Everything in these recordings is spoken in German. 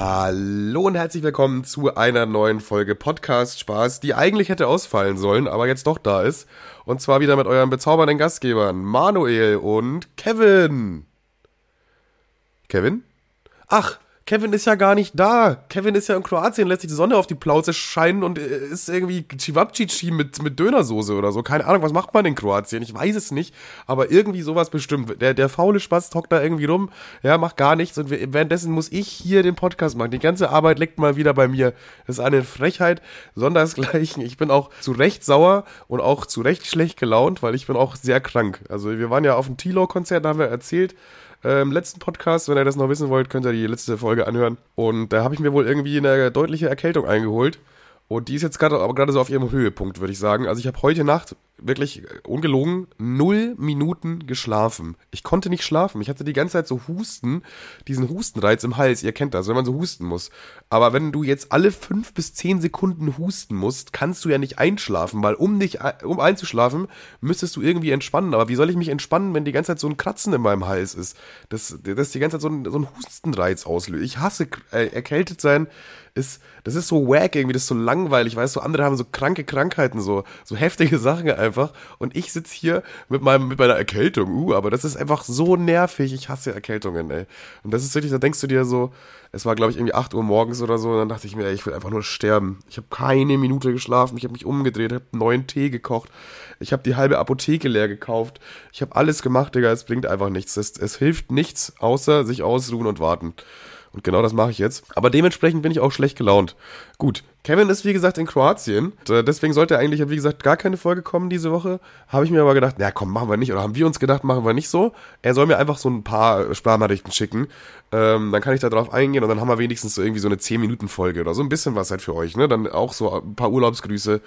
Hallo und herzlich willkommen zu einer neuen Folge Podcast Spaß, die eigentlich hätte ausfallen sollen, aber jetzt doch da ist. Und zwar wieder mit euren bezaubernden Gastgebern Manuel und Kevin. Kevin? Ach, Kevin ist ja gar nicht da. Kevin ist ja in Kroatien, lässt sich die Sonne auf die Plauze scheinen und äh, ist irgendwie Cevapcici mit, mit Dönersoße oder so. Keine Ahnung, was macht man in Kroatien? Ich weiß es nicht, aber irgendwie sowas bestimmt. Der, der faule Spaß hockt da irgendwie rum, ja, macht gar nichts und währenddessen muss ich hier den Podcast machen. Die ganze Arbeit liegt mal wieder bei mir. Das ist eine Frechheit, sondersgleichen. Ich bin auch zu Recht sauer und auch zu Recht schlecht gelaunt, weil ich bin auch sehr krank. Also wir waren ja auf dem Tilo-Konzert, da haben wir erzählt, äh, im letzten Podcast. Wenn ihr das noch wissen wollt, könnt ihr die letzte Folge anhören. Und da habe ich mir wohl irgendwie eine deutliche Erkältung eingeholt. Und die ist jetzt gerade aber gerade so auf ihrem Höhepunkt, würde ich sagen. Also ich habe heute Nacht wirklich ungelogen null Minuten geschlafen. Ich konnte nicht schlafen. Ich hatte die ganze Zeit so Husten, diesen Hustenreiz im Hals. Ihr kennt das, wenn man so husten muss. Aber wenn du jetzt alle fünf bis zehn Sekunden husten musst, kannst du ja nicht einschlafen, weil um dich, um einzuschlafen, müsstest du irgendwie entspannen. Aber wie soll ich mich entspannen, wenn die ganze Zeit so ein Kratzen in meinem Hals ist? Das, das die ganze Zeit so ein, so ein Hustenreiz auslöst. Ich hasse äh, erkältet sein ist, das ist so wack irgendwie, das ist so langweilig, weißt du, andere haben so kranke Krankheiten, so, so heftige Sachen einfach. Und ich sitze hier mit meinem, mit meiner Erkältung, uh, aber das ist einfach so nervig, ich hasse Erkältungen, ey. Und das ist wirklich, da denkst du dir so, es war glaube ich irgendwie 8 Uhr morgens oder so und dann dachte ich mir, ey, ich will einfach nur sterben. Ich habe keine Minute geschlafen, ich habe mich umgedreht, habe neuen Tee gekocht, ich habe die halbe Apotheke leer gekauft, ich habe alles gemacht, Digga, es bringt einfach nichts, es, es hilft nichts, außer sich ausruhen und warten. Und genau das mache ich jetzt. Aber dementsprechend bin ich auch schlecht gelaunt. Gut, Kevin ist wie gesagt in Kroatien. Äh, deswegen sollte eigentlich, wie gesagt, gar keine Folge kommen diese Woche. Habe ich mir aber gedacht, na komm, machen wir nicht. Oder haben wir uns gedacht, machen wir nicht so. Er soll mir einfach so ein paar Sprachnachrichten schicken. Ähm, dann kann ich da drauf eingehen und dann haben wir wenigstens so irgendwie so eine 10-Minuten-Folge oder so ein bisschen was halt für euch. Ne? Dann auch so ein paar Urlaubsgrüße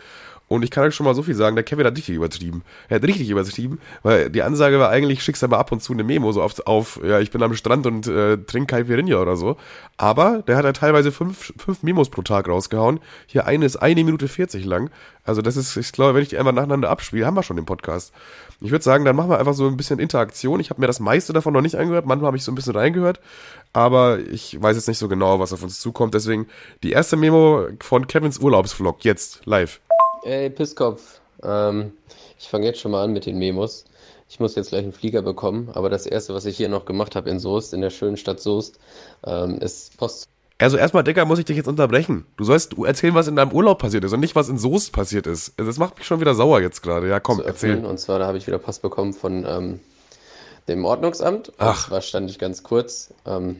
und ich kann euch schon mal so viel sagen, der Kevin hat richtig übertrieben. Er hat richtig übertrieben, weil die Ansage war eigentlich, schickst aber ab und zu eine Memo so auf, auf ja, ich bin am Strand und äh, trink Caipirinha oder so. Aber der hat ja teilweise fünf, fünf Memos pro Tag rausgehauen. Hier eine ist eine Minute 40 lang. Also das ist, ich glaube, wenn ich die einfach nacheinander abspiele, haben wir schon den Podcast. Ich würde sagen, dann machen wir einfach so ein bisschen Interaktion. Ich habe mir das meiste davon noch nicht angehört. Manchmal habe ich so ein bisschen reingehört. Aber ich weiß jetzt nicht so genau, was auf uns zukommt. Deswegen die erste Memo von Kevins Urlaubsvlog jetzt live. Ey, Pisskopf. Ähm, ich fange jetzt schon mal an mit den Memos. Ich muss jetzt gleich einen Flieger bekommen, aber das erste, was ich hier noch gemacht habe in Soest, in der schönen Stadt Soest, ähm, ist Post. Also erstmal, Dicker, muss ich dich jetzt unterbrechen. Du sollst erzählen, was in deinem Urlaub passiert ist und nicht, was in Soest passiert ist. Das macht mich schon wieder sauer jetzt gerade. Ja, komm, erzähl. Und zwar, da habe ich wieder Post bekommen von ähm, dem Ordnungsamt. Ach. Zwar stand ich ganz kurz. Ähm,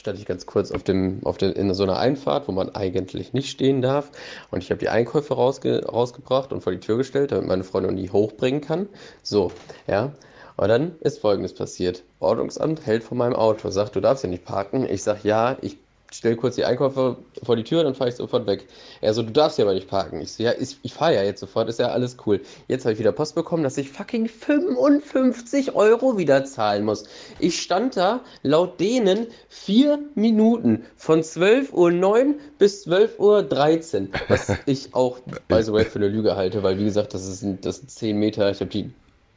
stand ich ganz kurz auf dem, auf den, in so einer Einfahrt, wo man eigentlich nicht stehen darf. Und ich habe die Einkäufe rausge, rausgebracht und vor die Tür gestellt, damit meine Freundin die hochbringen kann. So, ja. Und dann ist Folgendes passiert. Ordnungsamt hält vor meinem Auto, sagt, du darfst hier nicht parken. Ich sag, ja, ich stell kurz die Einkäufe vor die Tür, dann fahre ich sofort weg. Er so, du darfst hier aber nicht parken. Ich so, ja, ich, ich fahre ja jetzt sofort, ist ja alles cool. Jetzt habe ich wieder Post bekommen, dass ich fucking 55 Euro wieder zahlen muss. Ich stand da laut denen vier Minuten von 12.09 Uhr bis 12.13 Uhr. Was ich auch, by the way, für eine Lüge halte, weil wie gesagt, das ist, das sind 10 Meter. Ich habe die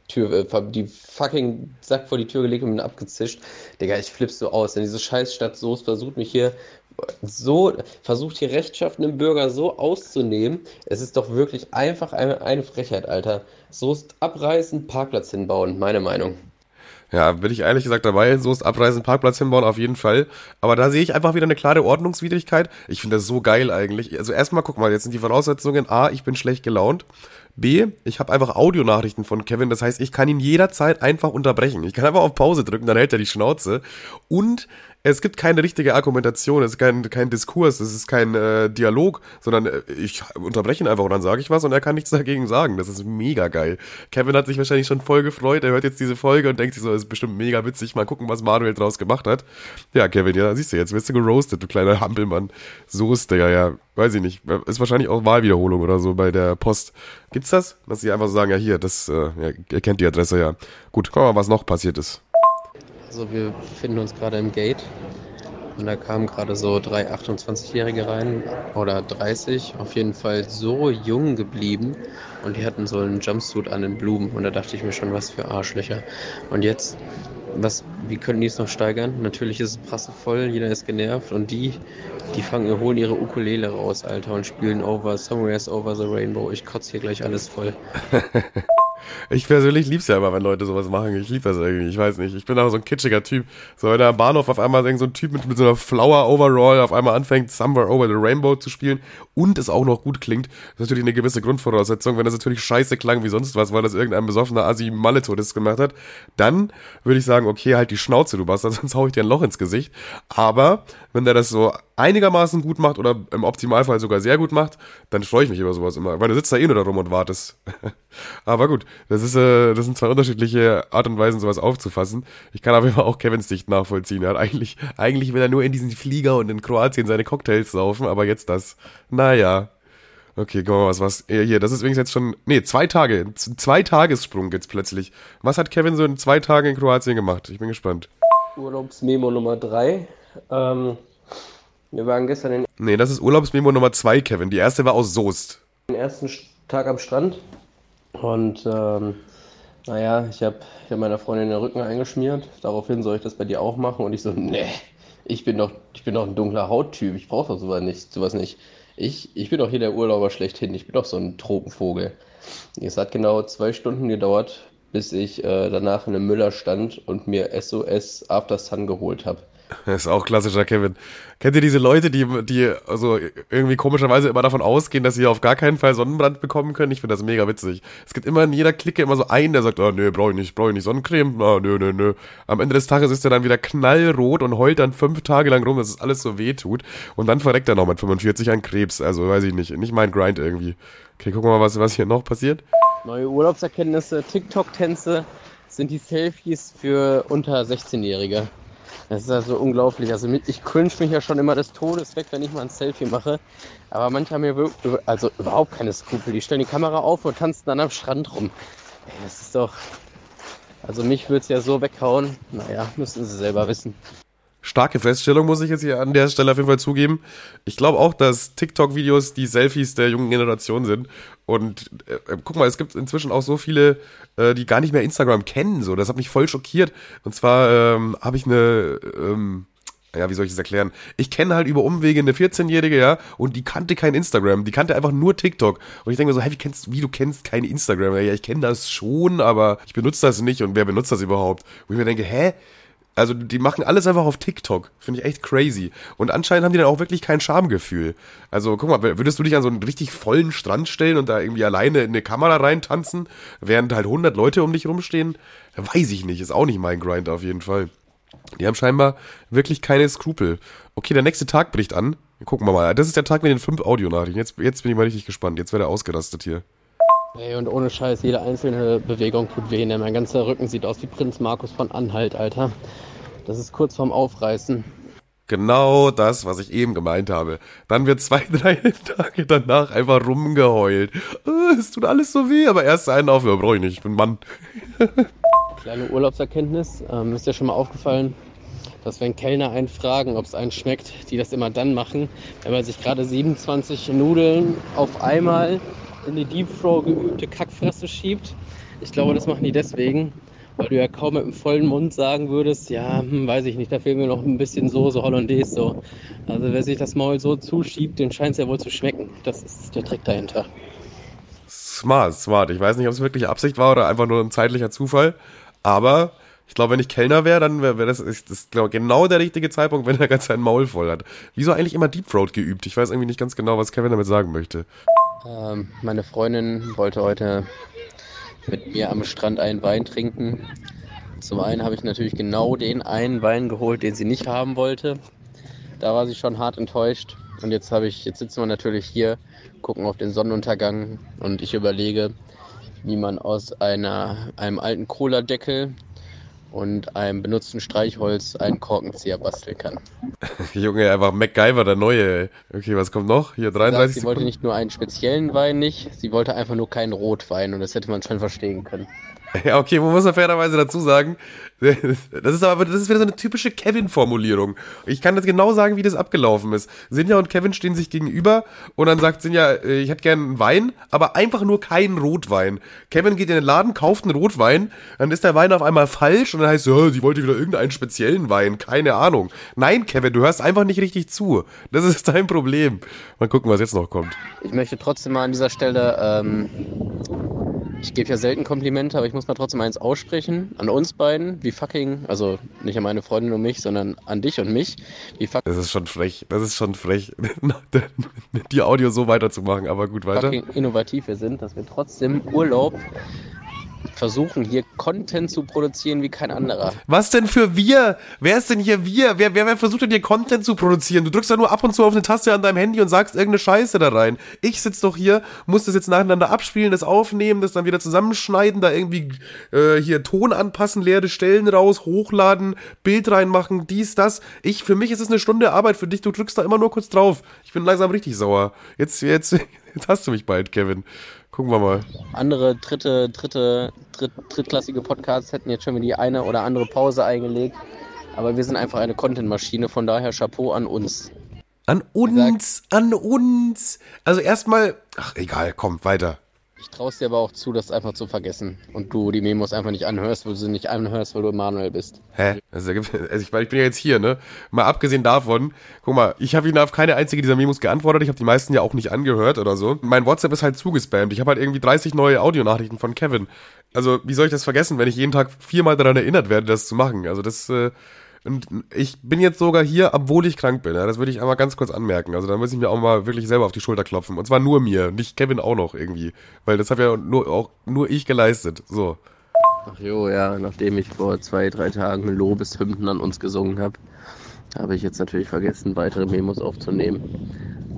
Tür, äh, die fucking Sack vor die Tür gelegt und bin abgezischt. Digga, ich flipp so aus. Denn diese Scheißstadt Soest versucht mich hier so, versucht hier rechtschaffenden Bürger so auszunehmen. Es ist doch wirklich einfach eine, eine Frechheit, Alter. Soest abreißen, Parkplatz hinbauen, meine Meinung. Ja, bin ich ehrlich gesagt dabei. So ist Abreisen, Parkplatz hinbauen, auf jeden Fall. Aber da sehe ich einfach wieder eine klare Ordnungswidrigkeit. Ich finde das so geil eigentlich. Also erstmal, guck mal, jetzt sind die Voraussetzungen. A, ich bin schlecht gelaunt. B, ich habe einfach Audionachrichten von Kevin, das heißt, ich kann ihn jederzeit einfach unterbrechen. Ich kann einfach auf Pause drücken, dann hält er die Schnauze. Und es gibt keine richtige Argumentation, es ist kein, kein Diskurs, es ist kein äh, Dialog, sondern äh, ich unterbreche ihn einfach und dann sage ich was und er kann nichts dagegen sagen. Das ist mega geil. Kevin hat sich wahrscheinlich schon voll gefreut, er hört jetzt diese Folge und denkt sich so, das ist bestimmt mega witzig, mal gucken, was Manuel draus gemacht hat. Ja, Kevin, ja, siehst du, jetzt wirst du geroastet, du kleiner Hampelmann. So ist der ja, weiß ich nicht. Ist wahrscheinlich auch Wahlwiederholung oder so bei der Post. Gibt's das? Dass sie einfach sagen, ja hier, das, äh, ja, ihr kennt die Adresse ja. Gut, guck mal, was noch passiert ist. Also wir befinden uns gerade im Gate und da kamen gerade so drei 28-Jährige rein oder 30, auf jeden Fall so jung geblieben und die hatten so einen Jumpsuit an den Blumen und da dachte ich mir schon, was für Arschlöcher. Und jetzt was, wie können die es noch steigern? Natürlich ist es prassevoll, jeder ist genervt und die, die fangen, holen ihre Ukulele raus, Alter, und spielen over Somewhere's Over the Rainbow. Ich kotze hier gleich alles voll. Ich persönlich lieb's ja immer, wenn Leute sowas machen. Ich lieb das irgendwie. Ich weiß nicht. Ich bin auch so ein kitschiger Typ. So, wenn am Bahnhof auf einmal irgend so ein Typ mit, mit so einer Flower Overall auf einmal anfängt, Somewhere Over the Rainbow zu spielen und es auch noch gut klingt, ist natürlich eine gewisse Grundvoraussetzung. Wenn das natürlich scheiße klang wie sonst was, weil das irgendein besoffener Assi Maletodist gemacht hat, dann würde ich sagen, okay, halt die Schnauze, du Bastard, sonst hau ich dir ein Loch ins Gesicht. Aber wenn der das so einigermaßen gut macht oder im Optimalfall sogar sehr gut macht, dann freue ich mich über sowas immer. Weil du sitzt da eh nur da rum und wartest. Aber gut, das ist, äh, das sind zwei unterschiedliche Art und Weisen, sowas aufzufassen. Ich kann jeden Fall auch Kevins Sicht nachvollziehen. Er hat eigentlich, eigentlich will er nur in diesen Flieger und in Kroatien seine Cocktails saufen, aber jetzt das. Naja. Okay, guck mal, was, was, hier, das ist übrigens jetzt schon, nee, zwei Tage, zwei Tagessprung jetzt plötzlich. Was hat Kevin so in zwei Tagen in Kroatien gemacht? Ich bin gespannt. Urlaubsmemo Nummer drei. Ähm, wir waren gestern den, Nee, das ist Urlaubsmemo Nummer zwei, Kevin. Die erste war aus Soest. den ersten Tag am Strand und ähm, naja, ich habe ich hab meiner Freundin den Rücken eingeschmiert. Daraufhin soll ich das bei dir auch machen und ich so, nee, ich bin doch, ich bin doch ein dunkler Hauttyp, ich brauche doch sowas nicht, sowas nicht. Ich, ich bin doch hier der Urlauber schlechthin, ich bin doch so ein Tropenvogel. Es hat genau zwei Stunden gedauert, bis ich äh, danach in einem Müller stand und mir SOS After Sun geholt habe. Das ist auch klassischer Kevin. Kennt ihr diese Leute, die, die also irgendwie komischerweise immer davon ausgehen, dass sie auf gar keinen Fall Sonnenbrand bekommen können? Ich finde das mega witzig. Es gibt immer in jeder Clique immer so einen, der sagt, oh, nö, brauche ich nicht, brauche ich nicht Sonnencreme, ah, nö, nö, nö. Am Ende des Tages ist er dann wieder knallrot und heult dann fünf Tage lang rum, dass es alles so weh tut. Und dann verreckt er noch mit 45 an Krebs. Also weiß ich nicht, nicht mein Grind irgendwie. Okay, gucken wir mal, was, was hier noch passiert. Neue Urlaubserkenntnisse, TikTok-Tänze sind die Selfies für unter 16-Jährige. Das ist also unglaublich. Also ich cringe mich ja schon immer des Todes weg, wenn ich mal ein Selfie mache. Aber manche haben ja wirklich, also überhaupt keine Skrupel. Die stellen die Kamera auf und tanzen dann am Strand rum. Das ist doch. Also mich würde es ja so weghauen. Naja, müssen sie selber wissen. Starke Feststellung muss ich jetzt hier an der Stelle auf jeden Fall zugeben. Ich glaube auch, dass TikTok-Videos die Selfies der jungen Generation sind. Und äh, guck mal, es gibt inzwischen auch so viele, äh, die gar nicht mehr Instagram kennen. So, das hat mich voll schockiert. Und zwar ähm, habe ich eine, ähm, ja, wie soll ich das erklären? Ich kenne halt über Umwege eine 14-Jährige, ja, und die kannte kein Instagram, die kannte einfach nur TikTok. Und ich denke mir so, hey, wie kennst, wie du kennst kein Instagram? Ja, ich kenne das schon, aber ich benutze das nicht und wer benutzt das überhaupt? Wo ich mir denke, hä? Also die machen alles einfach auf TikTok. Finde ich echt crazy. Und anscheinend haben die dann auch wirklich kein Schamgefühl. Also guck mal, würdest du dich an so einen richtig vollen Strand stellen und da irgendwie alleine in eine Kamera reintanzen, während halt 100 Leute um dich rumstehen? Weiß ich nicht. Ist auch nicht mein Grind auf jeden Fall. Die haben scheinbar wirklich keine Skrupel. Okay, der nächste Tag bricht an. Gucken wir mal. Das ist der Tag mit den fünf Audionachrichten. Jetzt, jetzt bin ich mal richtig gespannt. Jetzt wird er ausgerastet hier. Ey, und ohne Scheiß, jede einzelne Bewegung tut weh. Ne? Mein ganzer Rücken sieht aus wie Prinz Markus von Anhalt, Alter. Das ist kurz vorm Aufreißen. Genau das, was ich eben gemeint habe. Dann wird zwei, drei Tage danach einfach rumgeheult. Äh, es tut alles so weh, aber erst einen auf, ja, brauche ich nicht, ich bin Mann. Kleine Urlaubserkenntnis. Ähm, ist ja schon mal aufgefallen, dass wenn Kellner einen fragen, ob es einen schmeckt, die das immer dann machen, wenn man sich gerade 27 Nudeln auf einmal in die Deep Throw geübte Kackfresse schiebt. Ich glaube, das machen die deswegen, weil du ja kaum mit einem vollen Mund sagen würdest, ja, hm, weiß ich nicht, da fehlt mir noch ein bisschen Soße Hollandaise so. Also wer sich das Maul so zuschiebt, den scheint es ja wohl zu schmecken. Das ist der Trick dahinter. Smart, smart. Ich weiß nicht, ob es wirklich Absicht war oder einfach nur ein zeitlicher Zufall. Aber ich glaube, wenn ich Kellner wäre, dann wäre wär das, ist, das glaub, genau der richtige Zeitpunkt, wenn er ganz sein Maul voll hat. Wieso eigentlich immer Deep Throat geübt? Ich weiß irgendwie nicht ganz genau, was Kevin damit sagen möchte. Ähm, meine Freundin wollte heute mit mir am Strand einen Wein trinken. Zum einen habe ich natürlich genau den einen Wein geholt, den sie nicht haben wollte. Da war sie schon hart enttäuscht. Und jetzt habe ich, jetzt sitzen wir natürlich hier, gucken auf den Sonnenuntergang und ich überlege, wie man aus einer, einem alten Cola-Deckel und einem benutzten Streichholz einen Korkenzieher basteln kann. Junge, einfach MacGyver, der Neue. Okay, was kommt noch? Hier 33 Sagt, sie Sekunden. wollte nicht nur einen speziellen Wein nicht, sie wollte einfach nur keinen Rotwein und das hätte man schon verstehen können. Ja, okay, man muss man fairerweise dazu sagen, das ist aber das ist wieder so eine typische Kevin-Formulierung. Ich kann das genau sagen, wie das abgelaufen ist. Sinja und Kevin stehen sich gegenüber und dann sagt Sinja, äh, ich hätte gern einen Wein, aber einfach nur keinen Rotwein. Kevin geht in den Laden, kauft einen Rotwein, dann ist der Wein auf einmal falsch und dann heißt es, oh, sie wollte wieder irgendeinen speziellen Wein, keine Ahnung. Nein, Kevin, du hörst einfach nicht richtig zu. Das ist dein Problem. Mal gucken, was jetzt noch kommt. Ich möchte trotzdem mal an dieser Stelle ähm, ich gebe ja selten Komplimente, aber ich muss mal trotzdem eins aussprechen. An uns beiden, wie fucking, also nicht an meine Freundin und mich, sondern an dich und mich. Wie fucking. Das ist schon frech, das ist schon frech, die Audio so weiterzumachen, aber gut weiter. Fucking innovativ wir sind, dass wir trotzdem Urlaub versuchen, hier Content zu produzieren wie kein anderer. Was denn für wir? Wer ist denn hier wir? Wer, wer, wer versucht denn hier Content zu produzieren? Du drückst ja nur ab und zu auf eine Taste an deinem Handy und sagst irgendeine Scheiße da rein. Ich sitze doch hier, muss das jetzt nacheinander abspielen, das aufnehmen, das dann wieder zusammenschneiden, da irgendwie äh, hier Ton anpassen, leere Stellen raus, hochladen, Bild reinmachen, dies, das. Ich, für mich ist es eine Stunde Arbeit, für dich, du drückst da immer nur kurz drauf. Ich bin langsam richtig sauer. Jetzt, jetzt, jetzt hast du mich bald, Kevin. Gucken wir mal. Andere dritte, dritte, dritt, drittklassige Podcasts hätten jetzt schon wieder die eine oder andere Pause eingelegt. Aber wir sind einfach eine Content-Maschine, von daher Chapeau an uns. An uns, an uns. Also erstmal, ach egal, komm, weiter. Ich traue dir aber auch zu, das einfach zu vergessen. Und du die Memos einfach nicht anhörst, weil du sie nicht anhörst, weil du Manuel bist. Hä? Also, also ich, ich bin ja jetzt hier, ne? Mal abgesehen davon, guck mal, ich habe ihn auf keine einzige dieser Memos geantwortet. Ich habe die meisten ja auch nicht angehört oder so. Mein WhatsApp ist halt zugespammt. Ich habe halt irgendwie 30 neue Audionachrichten von Kevin. Also, wie soll ich das vergessen, wenn ich jeden Tag viermal daran erinnert werde, das zu machen? Also, das, äh, und ich bin jetzt sogar hier, obwohl ich krank bin. Ja, das würde ich einmal ganz kurz anmerken. Also da muss ich mir auch mal wirklich selber auf die Schulter klopfen. Und zwar nur mir, nicht Kevin auch noch irgendwie. Weil das habe ja nur, auch nur ich geleistet. So. Ach jo, ja, nachdem ich vor zwei, drei Tagen Lobeshymnen an uns gesungen habe, habe ich jetzt natürlich vergessen, weitere Memos aufzunehmen.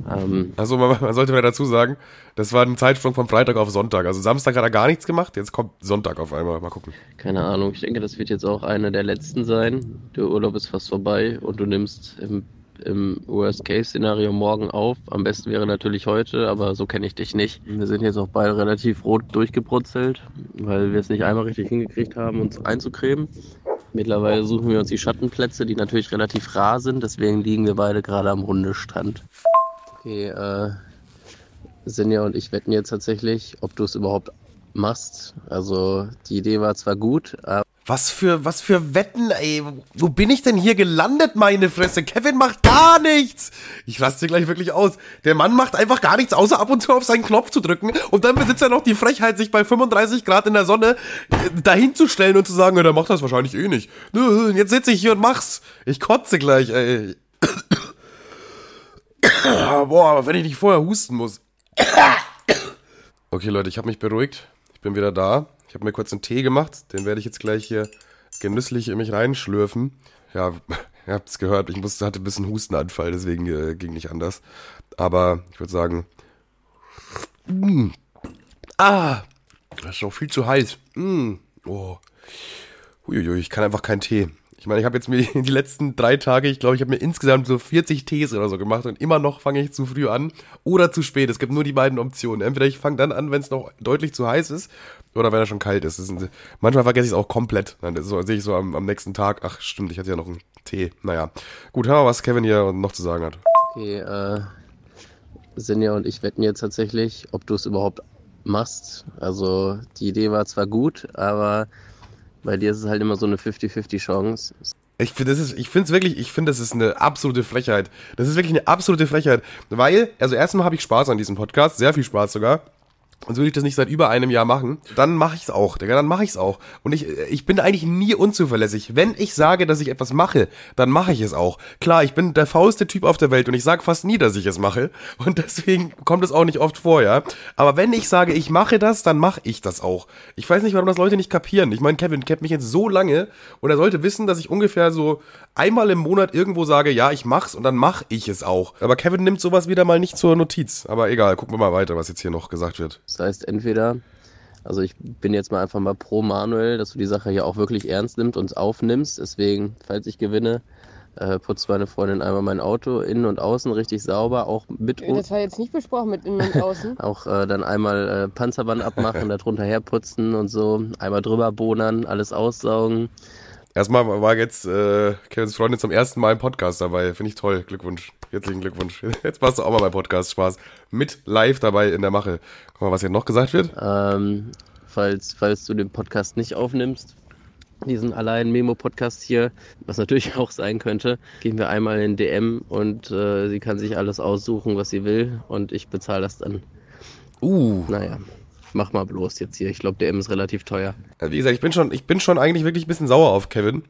Ähm, also man, man, sollte mal dazu sagen, das war ein Zeitsprung von Freitag auf Sonntag. Also Samstag hat er gar nichts gemacht, jetzt kommt Sonntag auf einmal. Mal gucken. Keine Ahnung, ich denke, das wird jetzt auch einer der letzten sein. Der Urlaub ist fast vorbei und du nimmst im, im Worst-Case-Szenario morgen auf. Am besten wäre natürlich heute, aber so kenne ich dich nicht. Wir sind jetzt auch beide relativ rot durchgebrutzelt, weil wir es nicht einmal richtig hingekriegt haben, uns einzucremen. Mittlerweile suchen wir uns die Schattenplätze, die natürlich relativ rar sind, deswegen liegen wir beide gerade am Hundestrand. Okay, äh, Sinja und ich wetten jetzt tatsächlich, ob du es überhaupt machst. Also die Idee war zwar gut, aber was für, was für Wetten, ey. Wo bin ich denn hier gelandet, meine Fresse? Kevin macht gar nichts. Ich raste gleich wirklich aus. Der Mann macht einfach gar nichts, außer ab und zu auf seinen Knopf zu drücken. Und dann besitzt er noch die Frechheit, sich bei 35 Grad in der Sonne äh, dahin zu stellen und zu sagen, ja, der macht das wahrscheinlich eh nicht. Jetzt sitze ich hier und mach's. Ich kotze gleich, ey. Boah, wenn ich nicht vorher husten muss. Okay, Leute, ich habe mich beruhigt. Ich bin wieder da. Ich habe mir kurz einen Tee gemacht. Den werde ich jetzt gleich hier genüsslich in mich reinschlürfen. Ja, ihr habt es gehört. Ich musste, hatte ein bisschen Hustenanfall, deswegen äh, ging nicht anders. Aber ich würde sagen. Mm, ah, das ist noch viel zu heiß. Mm, oh. Uiuiui, ich kann einfach keinen Tee. Ich meine, ich habe jetzt mir die letzten drei Tage, ich glaube, ich habe mir insgesamt so 40 Tees oder so gemacht und immer noch fange ich zu früh an oder zu spät. Es gibt nur die beiden Optionen. Entweder ich fange dann an, wenn es noch deutlich zu heiß ist oder wenn er schon kalt ist. ist manchmal vergesse ich es auch komplett. Dann so, sehe ich so am, am, nächsten Tag, ach stimmt, ich hatte ja noch einen Tee. Naja, gut, hören wir, was Kevin hier noch zu sagen hat. Okay, äh, Sinja und ich wetten jetzt tatsächlich, ob du es überhaupt machst. Also die Idee war zwar gut, aber bei dir ist es halt immer so eine 50-50 Chance. Ich finde, ist, ich finde es wirklich, ich finde, das ist eine absolute Frechheit. Das ist wirklich eine absolute Frechheit. Weil, also erstmal habe ich Spaß an diesem Podcast, sehr viel Spaß sogar. Und würde ich das nicht seit über einem Jahr machen, dann mache ich es auch, Digga, dann mache ich es auch. Und ich, ich bin eigentlich nie unzuverlässig. Wenn ich sage, dass ich etwas mache, dann mache ich es auch. Klar, ich bin der faulste Typ auf der Welt und ich sage fast nie, dass ich es mache. Und deswegen kommt es auch nicht oft vor, ja. Aber wenn ich sage, ich mache das, dann mache ich das auch. Ich weiß nicht, warum das Leute nicht kapieren. Ich meine, Kevin kennt mich jetzt so lange und er sollte wissen, dass ich ungefähr so einmal im Monat irgendwo sage, ja, ich mach's und dann mache ich es auch. Aber Kevin nimmt sowas wieder mal nicht zur Notiz. Aber egal, gucken wir mal weiter, was jetzt hier noch gesagt wird. Das heißt, entweder, also ich bin jetzt mal einfach mal pro Manuel, dass du die Sache hier auch wirklich ernst nimmst und aufnimmst. Deswegen, falls ich gewinne, äh, putzt meine Freundin einmal mein Auto innen und außen richtig sauber, auch mit Das war jetzt nicht besprochen mit innen und außen. auch äh, dann einmal äh, Panzerband abmachen, da drunter herputzen und so, einmal drüber bohnern, alles aussaugen. Erstmal war jetzt äh, Kevins Freundin zum ersten Mal im Podcast dabei. Finde ich toll. Glückwunsch. Herzlichen Glückwunsch. Jetzt warst du auch mal beim Podcast. Spaß. Mit live dabei in der Mache. Guck mal, was hier noch gesagt wird. Ähm, falls, falls du den Podcast nicht aufnimmst, diesen allein Memo-Podcast hier, was natürlich auch sein könnte, gehen wir einmal in DM und äh, sie kann sich alles aussuchen, was sie will und ich bezahle das dann. Uh. Naja, mach mal bloß jetzt hier. Ich glaube, DM ist relativ teuer. Also Wie gesagt, ich bin schon, ich bin schon eigentlich wirklich ein bisschen sauer auf Kevin.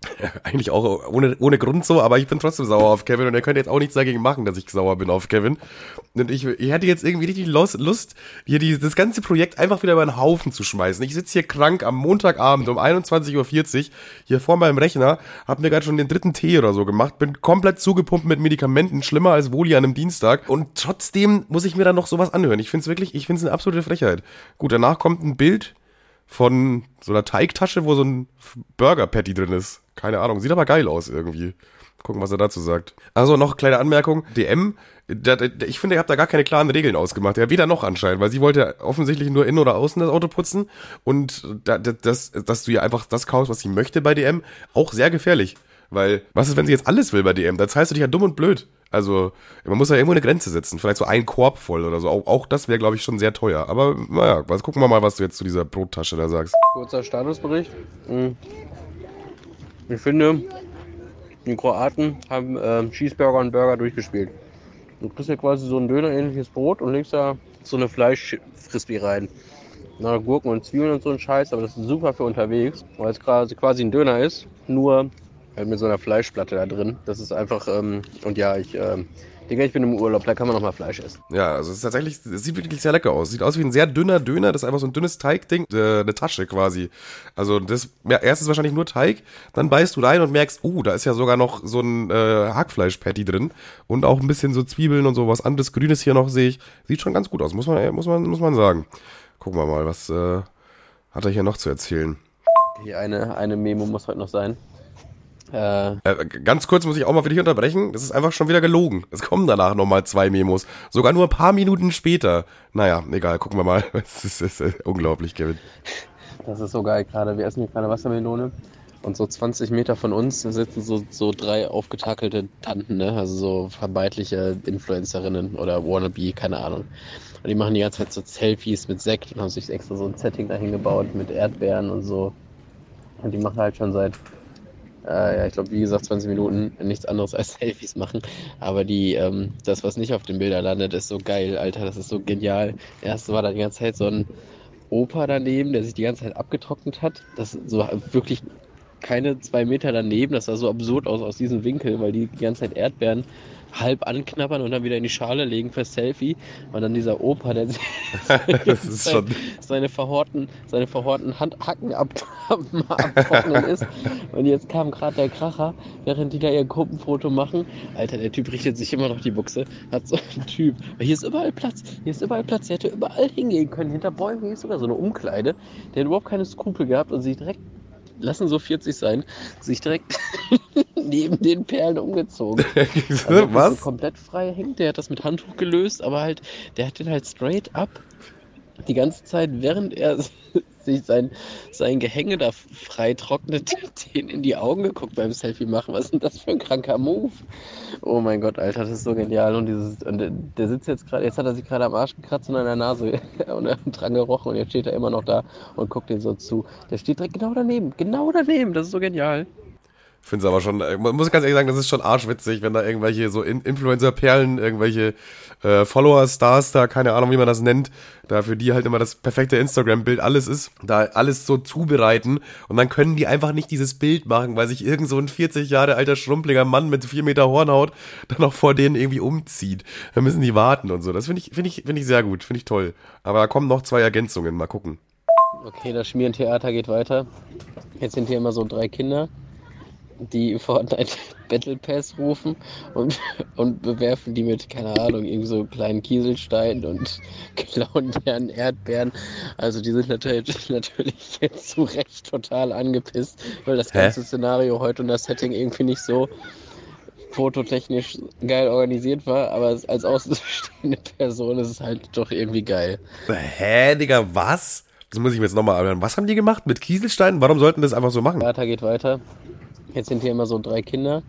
Eigentlich auch ohne, ohne Grund so, aber ich bin trotzdem sauer auf Kevin und er könnte jetzt auch nichts dagegen machen, dass ich sauer bin auf Kevin. Und ich, ich hätte jetzt irgendwie richtig Lust, hier die, das ganze Projekt einfach wieder über den Haufen zu schmeißen. Ich sitze hier krank am Montagabend um 21.40 Uhr hier vor meinem Rechner, hab mir gerade schon den dritten Tee oder so gemacht, bin komplett zugepumpt mit Medikamenten, schlimmer als Woli an einem Dienstag und trotzdem muss ich mir dann noch sowas anhören. Ich finde es wirklich, ich finde es eine absolute Frechheit. Gut, danach kommt ein Bild von so einer Teigtasche, wo so ein Burger-Patty drin ist. Keine Ahnung, sieht aber geil aus irgendwie. Gucken, was er dazu sagt. Also noch kleine Anmerkung. DM, da, da, ich finde, ihr habt da gar keine klaren Regeln ausgemacht. Ja, weder noch anscheinend, weil sie wollte offensichtlich nur innen oder außen das Auto putzen. Und da, da, das, dass du ihr einfach das kaufst, was sie möchte bei DM, auch sehr gefährlich. Weil, was ist, wenn sie jetzt alles will bei DM? Da zahlst du dich ja dumm und blöd. Also, man muss ja irgendwo eine Grenze setzen. Vielleicht so ein Korb voll oder so. Auch, auch das wäre, glaube ich, schon sehr teuer. Aber naja, was, gucken wir mal, was du jetzt zu dieser Brottasche da sagst. Kurzer Statusbericht. Hm. Ich finde, die Kroaten haben äh, Cheeseburger und Burger durchgespielt. Du kriegst ja quasi so ein Döner-ähnliches Brot und legst da so eine Fleischfrisbee rein. Na, Gurken und Zwiebeln und so ein Scheiß, aber das ist super für unterwegs, weil es quasi, ein Döner ist, nur halt mit so einer Fleischplatte da drin. Das ist einfach, ähm, und ja, ich, ähm, Digga, ich bin im Urlaub, da kann man noch mal Fleisch essen. Ja, also es ist tatsächlich, es sieht wirklich sehr lecker aus. Sieht aus wie ein sehr dünner Döner, das ist einfach so ein dünnes Teigding, äh, eine Tasche quasi. Also das, ja, erst ist wahrscheinlich nur Teig, dann beißt du rein und merkst, oh, da ist ja sogar noch so ein äh, Hackfleisch-Patty drin und auch ein bisschen so Zwiebeln und so was anderes Grünes hier noch sehe ich. Sieht schon ganz gut aus, muss man, muss man, muss man sagen. Gucken wir mal, was äh, hat er hier noch zu erzählen. Die eine, eine Memo muss heute noch sein. Äh, Äh, ganz kurz muss ich auch mal für dich unterbrechen. Das ist einfach schon wieder gelogen. Es kommen danach nochmal zwei Memos. Sogar nur ein paar Minuten später. Naja, egal, gucken wir mal. Es ist, es ist unglaublich, Kevin. Das ist so geil gerade. Wir essen hier gerade Wassermelone. Und so 20 Meter von uns sitzen so, so drei aufgetakelte Tanten, ne? Also so vermeintliche Influencerinnen oder Wannabe, keine Ahnung. Und die machen die ganze Zeit so Selfies mit Sekt und haben sich extra so ein Setting dahin gebaut mit Erdbeeren und so. Und die machen halt schon seit, äh, ja, ich glaube, wie gesagt, 20 Minuten nichts anderes als Selfies machen. Aber die, ähm, das, was nicht auf den Bildern landet, ist so geil, Alter. Das ist so genial. Erst war da die ganze Zeit so ein Opa daneben, der sich die ganze Zeit abgetrocknet hat. Das so wirklich keine zwei Meter daneben. Das sah so absurd aus aus diesem Winkel, weil die die ganze Zeit Erdbeeren halb anknabbern und dann wieder in die Schale legen für Selfie. Und dann dieser Opa, der schon. seine verhorten, seine verhorten Handhacken ab, ab, abtrocknen ist. Und jetzt kam gerade der Kracher, während die da ihr Gruppenfoto machen. Alter, der Typ richtet sich immer noch die Buchse. Hat so ein Typ. Hier ist überall Platz. Hier ist überall Platz. Der hätte überall hingehen können. Hinter Bäumen hier ist sogar so eine Umkleide. Der hat überhaupt keine Skrupel gehabt und sich direkt, lassen so 40 sein, sich direkt neben den Perlen umgezogen. Also So was? komplett frei hängt. Der hat das mit Handtuch gelöst, aber halt, der hat den halt straight up die ganze Zeit, während er sich sein, sein Gehänge da frei trocknet, den in die Augen geguckt beim Selfie machen. Was ist denn das für ein kranker Move? Oh mein Gott, Alter, das ist so genial. Und dieses, und der, der sitzt jetzt gerade, jetzt hat er sich gerade am Arsch gekratzt und an der Nase und dran gerochen und jetzt steht er immer noch da und guckt den so zu. Der steht direkt genau daneben, genau daneben. Das ist so genial. Finde es aber schon, äh, muss ganz ehrlich sagen, das ist schon arschwitzig, wenn da irgendwelche so In Influencer-Perlen, irgendwelche äh, Follower-Stars da, keine Ahnung, wie man das nennt, da für die halt immer das perfekte Instagram-Bild alles ist, da alles so zubereiten und dann können die einfach nicht dieses Bild machen, weil sich irgend so ein 40 Jahre alter schrumpeliger Mann mit 4 Meter Hornhaut dann auch vor denen irgendwie umzieht. Da müssen die warten und so. Das finde ich, finde ich, finde ich sehr gut, finde ich toll. Aber da kommen noch zwei Ergänzungen, mal gucken. Okay, das Schmierentheater geht weiter. Jetzt sind hier immer so drei Kinder, die Fortnite Battle Pass rufen und, und bewerfen die mit, keine Ahnung, irgendwie so kleinen Kieselsteinen und klauen deren Erdbeeren. Also die sind natürlich, natürlich jetzt zu Recht total angepisst, weil das Hä? ganze Szenario heute und das Setting irgendwie nicht so fototechnisch geil organisiert war, aber als außenstehende Person ist es halt doch irgendwie geil. Hä, Digga, was? Das muss ich mir jetzt nochmal anhören. Was haben die gemacht mit Kieselsteinen? Warum sollten das einfach so machen? Weiter geht weiter. Jetzt sind hier immer so drei Kinder,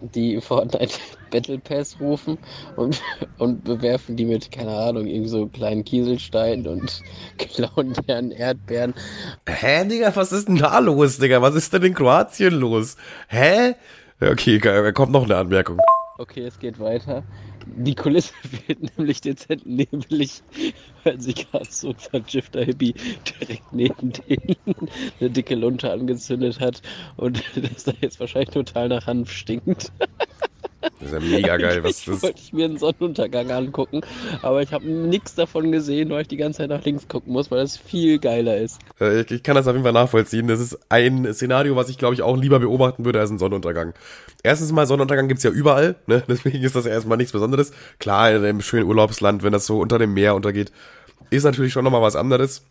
die Fortnite Battle Pass rufen und, und bewerfen die mit, keine Ahnung, irgendwie so kleinen Kieselsteinen und klauen deren Erdbeeren. Hä, Digga, was ist denn da los, Digga? Was ist denn in Kroatien los? Hä? Okay, da kommt noch eine Anmerkung. Okay, es geht weiter. Die Kulisse wird nämlich dezent nebelig, weil sich gerade so ein vergifter Hippie direkt neben denen eine dicke Lunte angezündet hat und das da jetzt wahrscheinlich total nach Hanf stinkt. Das ist ja mega geil. Was das wollte ich mir einen Sonnenuntergang angucken, aber ich habe nichts davon gesehen, weil ich die ganze Zeit nach links gucken muss, weil das viel geiler ist. Äh, ich, ich, kann das auf jeden Fall nachvollziehen. Das ist ein Szenario, was ich glaube ich auch lieber beobachten würde als ein Sonnenuntergang. Erstens mal, Sonnenuntergang gibt's ja überall, ne? deswegen ist das ja erstmal nichts Besonderes. Klar, in einem schönen Urlaubsland, wenn das so unter dem Meer untergeht, ist natürlich schon nochmal was anderes.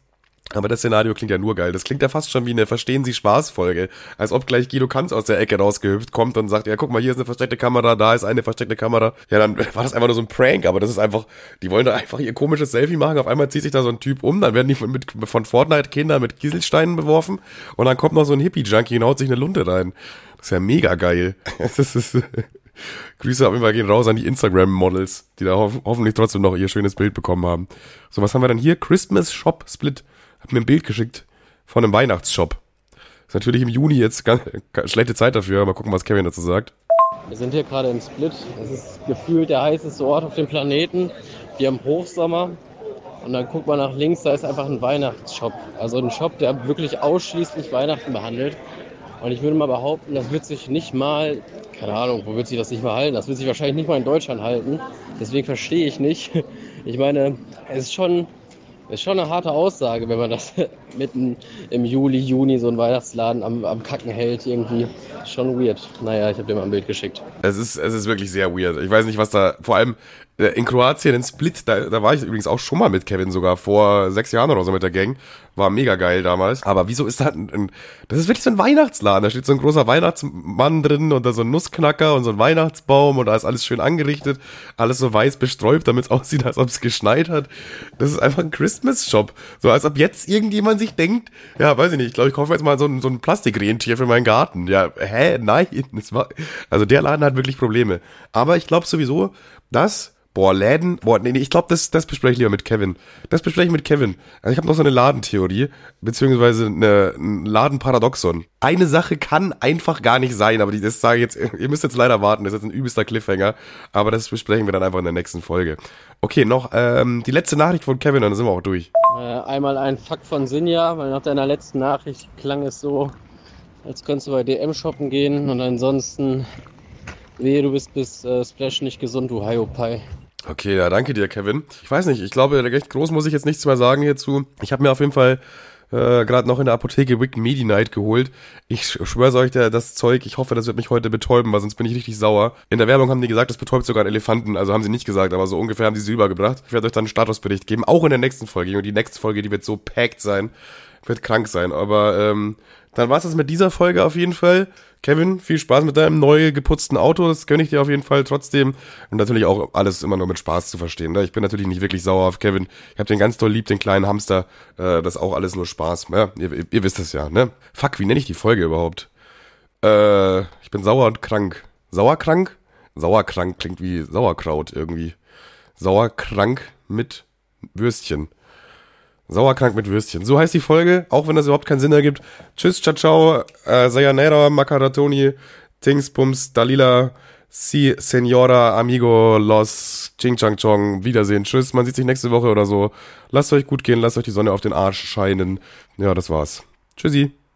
Aber das Szenario klingt ja nur geil. Das klingt ja fast schon wie eine Verstehen Sie Spaß-Folge. Als ob gleich Guido Kanz aus der Ecke rausgehüpft kommt und sagt, ja, guck mal, hier ist eine versteckte Kamera, da ist eine versteckte Kamera. Ja, dann war das einfach nur so ein Prank, aber das ist einfach, die wollen da einfach ihr komisches Selfie machen. Auf einmal zieht sich da so ein Typ um, dann werden die von, mit, von Fortnite-Kindern mit Kieselsteinen beworfen und dann kommt noch so ein Hippie-Junkie und haut sich eine Lunte rein. Das ist ja mega geil. Das ist, Grüße auf jeden Fall gehen raus an die Instagram-Models, die da ho hoffentlich trotzdem noch ihr schönes Bild bekommen haben. So, was haben wir dann hier? Christmas Shop Split hat mir ein Bild geschickt von einem Weihnachtsshop. Ist natürlich im Juni jetzt ganz, schlechte Zeit dafür, mal gucken, was Kevin dazu sagt. Wir sind hier gerade im Split. Es ist gefühlt der heißeste Ort auf dem Planeten. Wir haben Hochsommer. Und dann guckt man nach links, da ist einfach ein Weihnachtsshop. Also ein Shop, der wirklich ausschließlich Weihnachten behandelt. Und ich würde mal behaupten, das wird sich nicht mal, keine Ahnung, wo wird sich das nicht mal halten? Das wird sich wahrscheinlich nicht mal in Deutschland halten. Deswegen verstehe ich nicht. Ich meine, es ist schon ist schon eine harte Aussage, wenn man das mitten im Juli, Juni so einen Weihnachtsladen am, am Kacken hält. Irgendwie schon weird. Naja, ich habe dir mal ein Bild geschickt. Es ist, es ist wirklich sehr weird. Ich weiß nicht, was da, vor allem in Kroatien, in Split, da, da war ich übrigens auch schon mal mit Kevin sogar, vor sechs Jahren oder so mit der Gang. War mega geil damals. Aber wieso ist da ein, ein das ist wirklich so ein Weihnachtsladen. Da steht so ein großer Weihnachtsmann drin und da so ein Nussknacker und so ein Weihnachtsbaum und da ist alles schön angerichtet. Alles so weiß besträubt, damit es aussieht, als ob es geschneit hat. Das ist einfach ein Christmas-Shop. So als ob jetzt irgendjemand sich denkt, ja, weiß ich nicht, ich glaube, ich kaufe jetzt mal so ein, so ein Plastikrentier für meinen Garten. Ja, hä? Nein. Das war, also der Laden hat wirklich Probleme. Aber ich glaube sowieso, dass Boah, Läden, boah, nee, nee ich glaube, das, das bespreche ich lieber mit Kevin. Das bespreche ich mit Kevin. Also ich habe noch so eine Ladentheorie, beziehungsweise eine, ein Ladenparadoxon. Eine Sache kann einfach gar nicht sein, aber die, das sage ich jetzt, ihr müsst jetzt leider warten, das ist jetzt ein übelster Cliffhanger, aber das besprechen wir dann einfach in der nächsten Folge. Okay, noch ähm, die letzte Nachricht von Kevin, dann sind wir auch durch. Äh, einmal ein Fuck von Sinja, weil nach deiner letzten Nachricht klang es so, als könntest du bei DM shoppen gehen und ansonsten, wehe, du bist bis äh, Splash nicht gesund, du Hiopai. Okay, ja, danke dir, Kevin. Ich weiß nicht, ich glaube, recht groß muss ich jetzt nichts mehr sagen hierzu. Ich habe mir auf jeden Fall äh, gerade noch in der Apotheke Wick Medi Night geholt. Ich schwör's euch, der, das Zeug, ich hoffe, das wird mich heute betäuben, weil sonst bin ich richtig sauer. In der Werbung haben die gesagt, das betäubt sogar einen Elefanten, also haben sie nicht gesagt, aber so ungefähr haben sie sie übergebracht. Ich werde euch dann einen Statusbericht geben, auch in der nächsten Folge. Und die nächste Folge, die wird so packed sein, wird krank sein. Aber ähm, dann war's das mit dieser Folge auf jeden Fall. Kevin, viel Spaß mit deinem neu geputzten Auto. Das gönne ich dir auf jeden Fall trotzdem. Und natürlich auch alles immer nur mit Spaß zu verstehen. Ne? Ich bin natürlich nicht wirklich sauer auf Kevin. Ich habe den ganz toll lieb, den kleinen Hamster. Äh, das ist auch alles nur Spaß. Ja, ihr, ihr wisst es ja, ne? Fuck, wie nenne ich die Folge überhaupt? Äh, ich bin sauer und krank. Sauerkrank? Sauerkrank klingt wie Sauerkraut irgendwie. Sauerkrank mit Würstchen. Sauerkrank mit Würstchen. So heißt die Folge, auch wenn das überhaupt keinen Sinn ergibt. Tschüss, ciao, ciao, äh, Sayanera, Makaratoni, Tingsbums, Dalila, Si, Senora, Amigo, Los, Ching Chang Chong, Wiedersehen, tschüss, man sieht sich nächste Woche oder so. Lasst euch gut gehen, lasst euch die Sonne auf den Arsch scheinen. Ja, das war's. Tschüssi.